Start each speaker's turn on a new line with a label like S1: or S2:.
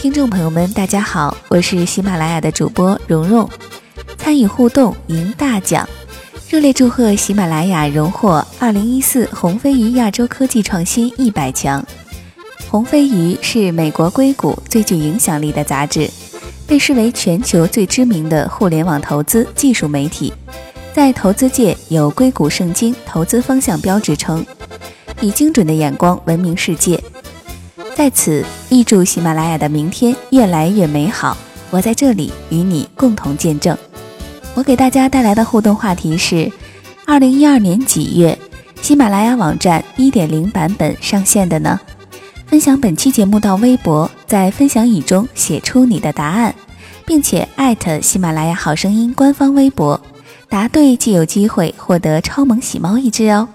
S1: 听众朋友们，大家好，我是喜马拉雅的主播蓉蓉。参与互动赢大奖，热烈祝贺喜马拉雅荣获二零一四红飞鱼亚洲科技创新一百强。红飞鱼是美国硅谷最具影响力的杂志，被视为全球最知名的互联网投资技术媒体，在投资界有“硅谷圣经”投资方向标之称，以精准的眼光闻名世界。在此，预祝喜马拉雅的明天越来越美好。我在这里与你共同见证。我给大家带来的互动话题是：二零一二年几月，喜马拉雅网站一点零版本上线的呢？分享本期节目到微博，在分享语中写出你的答案，并且艾特喜马拉雅好声音官方微博，答对即有机会获得超萌喜猫一只哦。